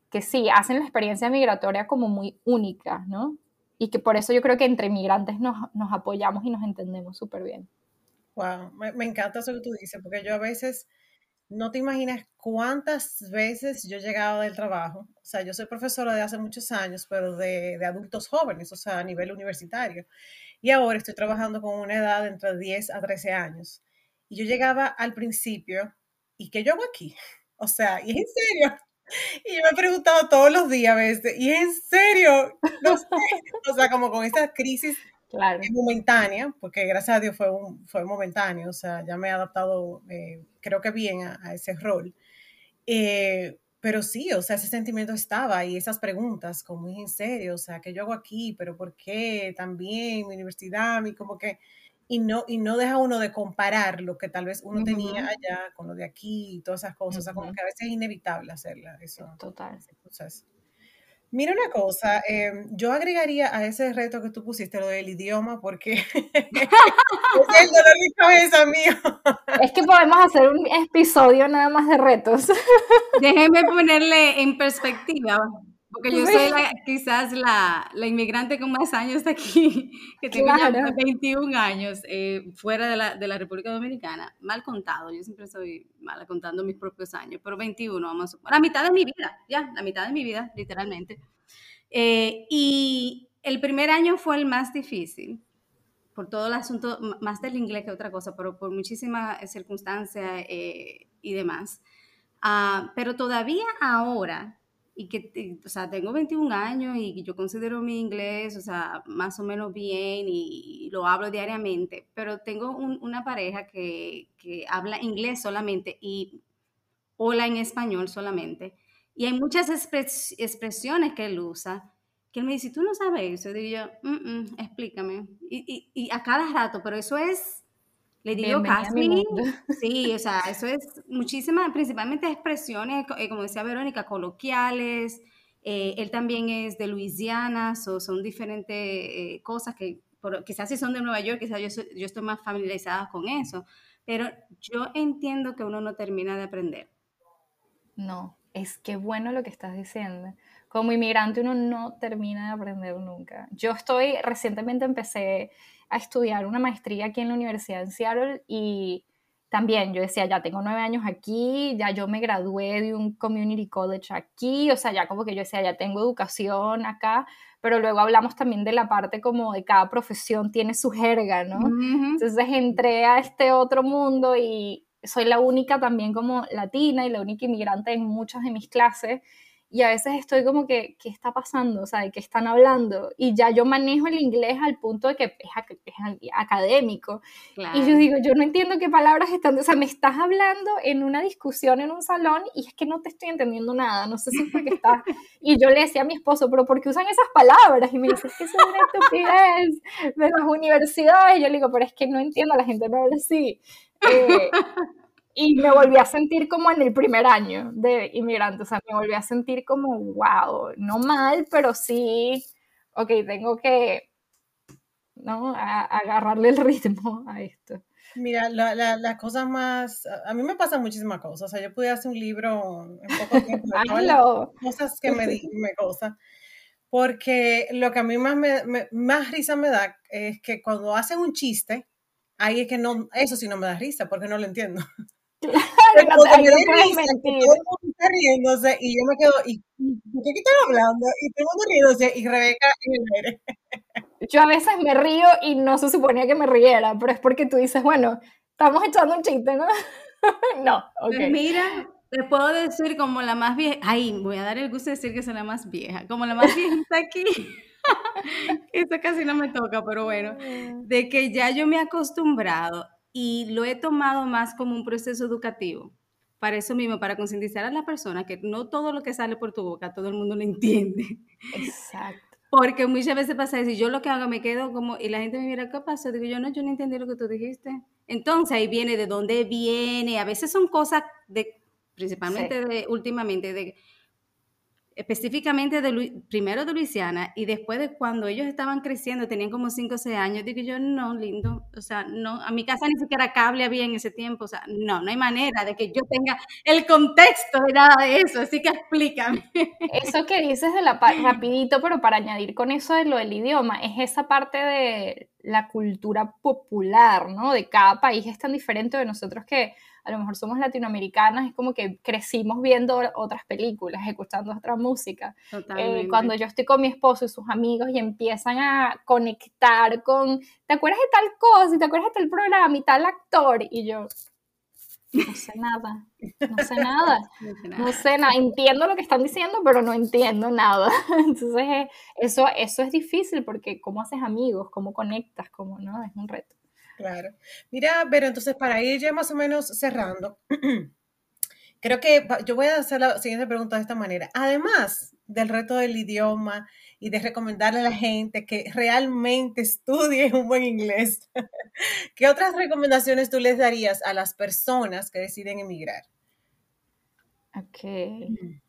que sí, hacen la experiencia migratoria como muy única, ¿no? Y que por eso yo creo que entre migrantes nos, nos apoyamos y nos entendemos súper bien. Wow, me, me, encanta eso que tú dices, porque yo a veces no te imaginas cuántas veces yo he llegado del trabajo. O sea, yo soy profesora de hace muchos años, pero de, de adultos jóvenes, o sea, a nivel universitario. Y ahora estoy trabajando con una edad entre 10 a 13 años. Y yo llegaba al principio, ¿y qué yo hago aquí? O sea, y es en serio. Y yo me he preguntado todos los días a ¿y es en serio? O sea, como con esta crisis claro. momentánea, porque gracias a Dios fue, un, fue momentáneo, o sea, ya me he adaptado, eh, creo que bien a, a ese rol. Eh, pero sí, o sea, ese sentimiento estaba y esas preguntas, como es en serio, o sea, ¿qué yo hago aquí? ¿Pero por qué? También mi universidad, mi como que, y no, y no deja uno de comparar lo que tal vez uno tenía allá con lo de aquí y todas esas cosas, o sea, como que a veces es inevitable hacerla, eso. Total. Entonces, Mira una cosa, eh, yo agregaría a ese reto que tú pusiste lo del idioma porque es el dolor de cabeza mío. Es que podemos hacer un episodio nada más de retos. Déjeme ponerle en perspectiva, porque yo soy quizás la, la, inmigrante con más años aquí, que tengo ya 21 años eh, fuera de la, de la, República Dominicana. Mal contado, yo siempre soy mala contando mis propios años, pero 21, vamos a La mitad de mi vida, ya, la mitad de mi vida, literalmente. Eh, y el primer año fue el más difícil, por todo el asunto, más del inglés que otra cosa, pero por muchísimas circunstancias eh, y demás. Uh, pero todavía ahora, y que, o sea, tengo 21 años y yo considero mi inglés, o sea, más o menos bien y, lo hablo diariamente, pero tengo un, una pareja que, que, habla inglés solamente y hola en español solamente. Y hay muchas expres, expresiones que él usa que él me dice, tú no sabes eso. Y digo yo, mm -mm, explícame. Y, y, y, a cada rato, pero eso es, le digo casi, sí, o sea, eso es muchísimas, principalmente expresiones, eh, como decía Verónica, coloquiales. Eh, él también es de Luisiana, so, son diferentes eh, cosas que por, quizás si son de Nueva York, quizás yo, yo estoy más familiarizada con eso, pero yo entiendo que uno no termina de aprender. No, es que bueno lo que estás diciendo como inmigrante uno no termina de aprender nunca. Yo estoy, recientemente empecé a estudiar una maestría aquí en la Universidad de Seattle y también yo decía, ya tengo nueve años aquí, ya yo me gradué de un community college aquí, o sea, ya como que yo decía, ya tengo educación acá, pero luego hablamos también de la parte como de cada profesión tiene su jerga, ¿no? Entonces entré a este otro mundo y soy la única también como latina y la única inmigrante en muchas de mis clases y a veces estoy como que, ¿qué está pasando? O sea, ¿de qué están hablando? Y ya yo manejo el inglés al punto de que es, es académico. Y yo digo, yo no entiendo qué palabras están, o sea, me estás hablando en una discusión en un salón y es que no te estoy entendiendo nada, no sé si fue que está. Y yo le decía a mi esposo, pero ¿por qué usan esas palabras? Y me dice, es que es una estupidez de las universidades. Y yo le digo, pero es que no entiendo, la gente no habla así. Eh, y me volví a sentir como en el primer año de inmigrante, o sea, me volví a sentir como, wow, no mal, pero sí, ok, tengo que, ¿no? agarrarle el ritmo a esto. Mira, las la, la cosas más, a mí me pasan muchísimas cosas, o sea, yo pude hacer un libro en poco tiempo, cosas que me, me cosas, porque lo que a mí más, me, me, más risa me da es que cuando hacen un chiste, ahí es que no, eso sí no me da risa, porque no lo entiendo. Claro, no, todo el mundo está riéndose y yo me quedo, ¿y de qué están hablando? Y todo el mundo riéndose y Rebeca en el aire. Yo a veces me río y no se suponía que me riera, pero es porque tú dices, bueno, estamos echando un chiste, ¿no? no, ok. Pues mira, te puedo decir como la más vieja, ay, voy a dar el gusto de decir que soy la más vieja, como la más vieja está aquí. Eso casi no me toca, pero bueno, mm. de que ya yo me he acostumbrado y lo he tomado más como un proceso educativo. Para eso mismo, para concientizar a la persona que no todo lo que sale por tu boca, todo el mundo lo entiende. Exacto. Porque muchas veces pasa eso, y yo lo que hago me quedo como, y la gente me mira, ¿qué pasó? Digo yo, no, yo no entendí lo que tú dijiste. Entonces ahí viene de dónde viene, a veces son cosas de, principalmente de, últimamente, de específicamente de primero de Luisiana y después de cuando ellos estaban creciendo, tenían como 5 o 6 años, digo yo, no, lindo, o sea, no, a mi casa ni siquiera cable había en ese tiempo, o sea, no, no hay manera de que yo tenga el contexto de nada de eso, así que explícame. Eso que dices de la rapidito, pero para añadir con eso de lo del idioma, es esa parte de la cultura popular, ¿no? De cada país es tan diferente de nosotros que a lo mejor somos latinoamericanas, es como que crecimos viendo otras películas, escuchando otra música. Eh, cuando yo estoy con mi esposo y sus amigos y empiezan a conectar con, ¿te acuerdas de tal cosa? ¿Te acuerdas de tal programa y tal actor? Y yo, no sé nada, no sé nada, no sé nada, entiendo lo que están diciendo, pero no entiendo nada. Entonces, eh, eso, eso es difícil porque ¿cómo haces amigos? ¿Cómo conectas? ¿Cómo no? Es un reto. Claro. Mira, pero entonces para ir ya más o menos cerrando, creo que yo voy a hacer la siguiente pregunta de esta manera. Además del reto del idioma y de recomendarle a la gente que realmente estudie un buen inglés, ¿qué otras recomendaciones tú les darías a las personas que deciden emigrar? Ok.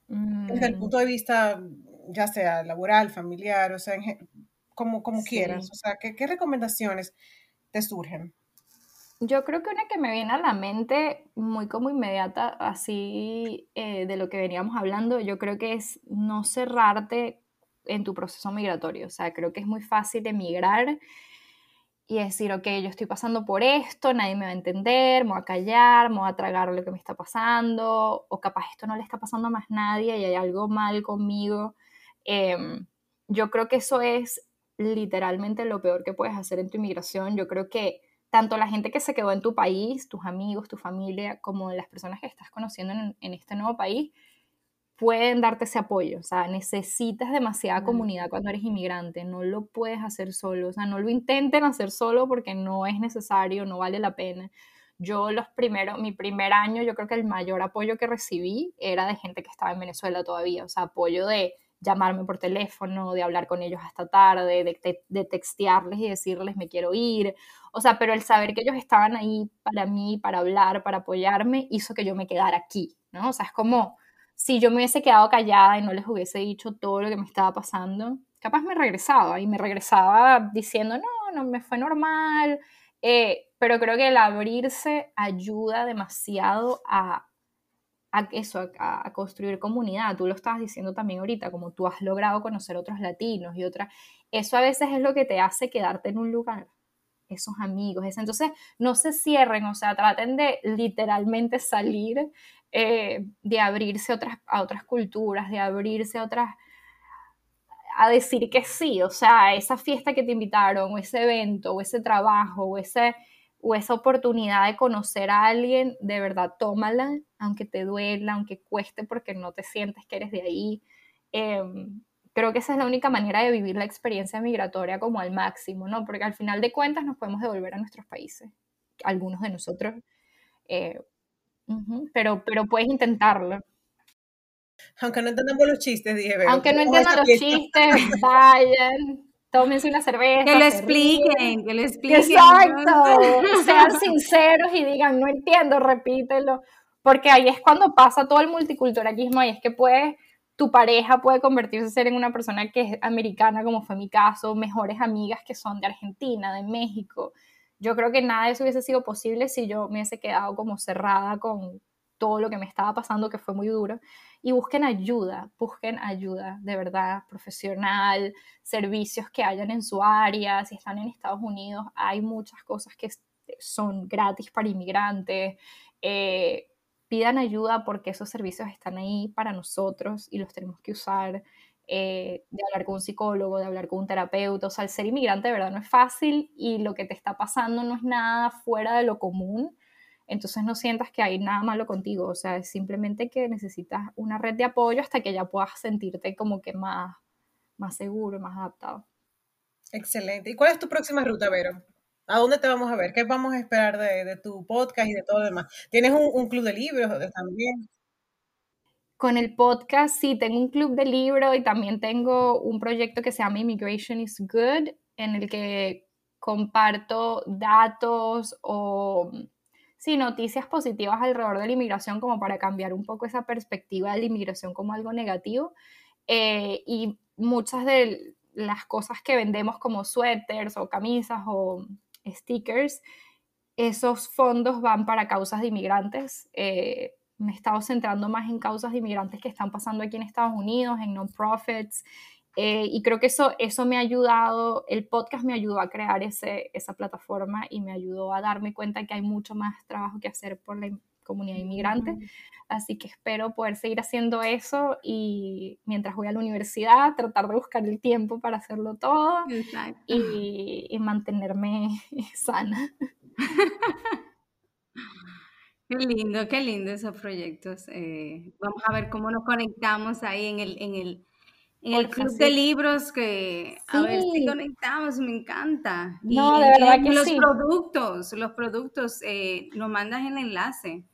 Desde el punto de vista, ya sea laboral, familiar, o sea, como, como quieras. O sea, ¿qué, ¿qué recomendaciones te surgen? Yo creo que una que me viene a la mente muy como inmediata, así eh, de lo que veníamos hablando, yo creo que es no cerrarte en tu proceso migratorio. O sea, creo que es muy fácil emigrar y decir, ok, yo estoy pasando por esto, nadie me va a entender, me voy a callar, me voy a tragar lo que me está pasando, o capaz esto no le está pasando a más nadie y hay algo mal conmigo. Em, yo creo que eso es literalmente lo peor que puedes hacer en tu inmigración. Yo creo que tanto la gente que se quedó en tu país, tus amigos, tu familia, como las personas que estás conociendo en, este nuevo país, pueden darte ese apoyo. O sea, necesitas demasiada comunidad cuando eres inmigrante. No lo puedes hacer solo. O sea, no lo intenten hacer solo porque no es necesario, no vale la pena. Yo los primeros, mi primer año, yo creo que el mayor apoyo que recibí era de gente que estaba en Venezuela todavía. O sea, apoyo de llamarme por teléfono, de hablar con ellos hasta tarde, de, de, textearles y decirles me quiero ir. O sea, pero el saber que ellos estaban ahí para mí, para hablar, para apoyarme, hizo que yo me quedara aquí, ¿no? O sea, es como si yo me hubiese quedado callada y no les hubiese dicho todo lo que me estaba pasando, capaz me regresaba y me regresaba diciendo, no, no me fue normal. Eh, pero creo que el abrirse ayuda demasiado a a eso, a, construir comunidad. Tú lo estabas diciendo también ahorita, como tú has logrado conocer otros latinos y otras. Eso a veces es lo que te hace quedarte en un lugar, esos amigos. Entonces, no se cierren, o sea, traten de literalmente salir, eh, de abrirse otras, a otras culturas, de abrirse a otras a decir que sí, o sea, esa fiesta que te invitaron, o ese evento, o ese trabajo, o ese, o esa oportunidad de conocer a alguien, de verdad tómala, aunque te duela, aunque cueste porque no te sientes que eres de ahí. Em, creo que esa es la única manera de vivir la experiencia migratoria como al máximo, ¿no? Porque al final de cuentas nos podemos devolver a nuestros países, algunos de nosotros, eh, pero, pero puedes intentarlo. Aunque no entendamos los chistes, dije. Aunque no entiendan los chistes, vayan tómense una cerveza. Que lo expliquen, que lo expliquen. Exacto. Sean sinceros y digan, no entiendo, repítelo. Porque ahí es cuando pasa todo el multiculturalismo, ahí es que puede, tu pareja puede convertirse en una persona que es americana, como fue mi caso, mejores amigas que son de Argentina, de México. Yo creo que nada de eso hubiese sido posible si yo me hubiese quedado como cerrada con todo lo que me estaba pasando, que fue muy duro y busquen ayuda, busquen ayuda de verdad profesional, servicios que hayan en su área, si están en Estados Unidos, hay muchas cosas que son gratis para inmigrantes. Eh, pidan ayuda porque esos servicios están ahí para nosotros y los tenemos que usar. Eh, de hablar con un psicólogo, de hablar con un terapeuta. O sea, el ser inmigrante de verdad no es fácil y lo que te está pasando no es nada fuera de lo común entonces no sientas que hay nada malo contigo, o sea, es simplemente que necesitas una red de apoyo hasta que ya puedas sentirte como que más, más seguro, más adaptado. Excelente. ¿Y cuál es tu próxima ruta, Vero? ¿A dónde te vamos a ver? ¿Qué vamos a esperar de, tu podcast y de todo lo demás? ¿Tienes un, club de libros también? Con el podcast sí, tengo un club de libros y también tengo un proyecto que se llama Immigration is Good, en el que comparto datos o sí, noticias positivas alrededor de la inmigración como para cambiar un poco esa perspectiva de la inmigración como algo negativo. eh, y muchas de las cosas que vendemos como suéteres o camisas o stickers, esos fondos van para causas de inmigrantes. Eh, me he estado centrando más en causas de inmigrantes que están pasando aquí en Estados Unidos, en non-profits, eh, y creo que eso, eso me ha ayudado, el podcast me ayudó a crear ese, esa plataforma y me ayudó a darme cuenta que hay mucho más trabajo que hacer por la comunidad inmigrante. Así que espero poder seguir haciendo eso y mientras voy a la universidad tratar de buscar el tiempo para hacerlo todo y, y, mantenerme sana. Qué lindo, qué lindo esos proyectos. Eh, vamos a ver cómo nos conectamos ahí en el, en el, en el club de libros que a ver si conectamos, me encanta. No, de verdad que los sí. productos, los productos, eh, nos mandas el enlace.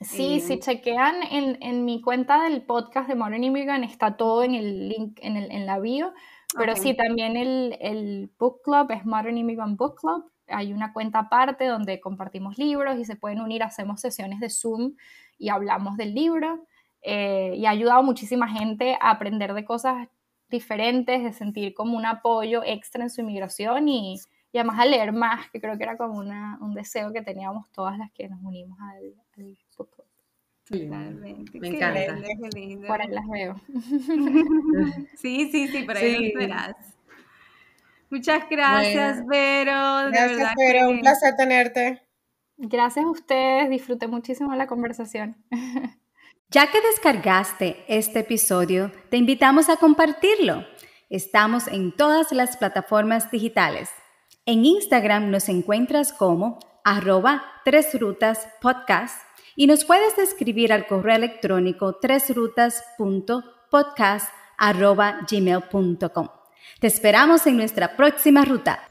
Sí, si chequean en, en, mi cuenta del podcast de Modern Immigrant, está todo en el link, en, el, en la bio. Pero sí, también el, el, book club es Modern Immigrant Book Club. Hay una cuenta aparte donde compartimos libros y se pueden unir, hacemos sesiones de Zoom y hablamos del libro. Eh, y ha ayudado muchísima gente a aprender de cosas diferentes, de sentir como un apoyo extra en su inmigración y, y además a leer más, que creo que era como una, un deseo que teníamos todas las que nos unimos al, al. Totalmente. Me encanta. Lindo, qué lindo. Por ahí las veo. sí, sí, sí, por ahí sí. las verás. Muchas gracias, bueno, Vero. De gracias, verdad Vero. que... Un placer tenerte. Gracias a ustedes. Disfruté muchísimo la conversación. Ya que descargaste este episodio, te invitamos a compartirlo. Estamos en todas las plataformas digitales. En Instagram nos encuentras como arroba tres podcast y nos puedes escribir al correo electrónico tresrutas.podcast. Te esperamos en nuestra próxima ruta.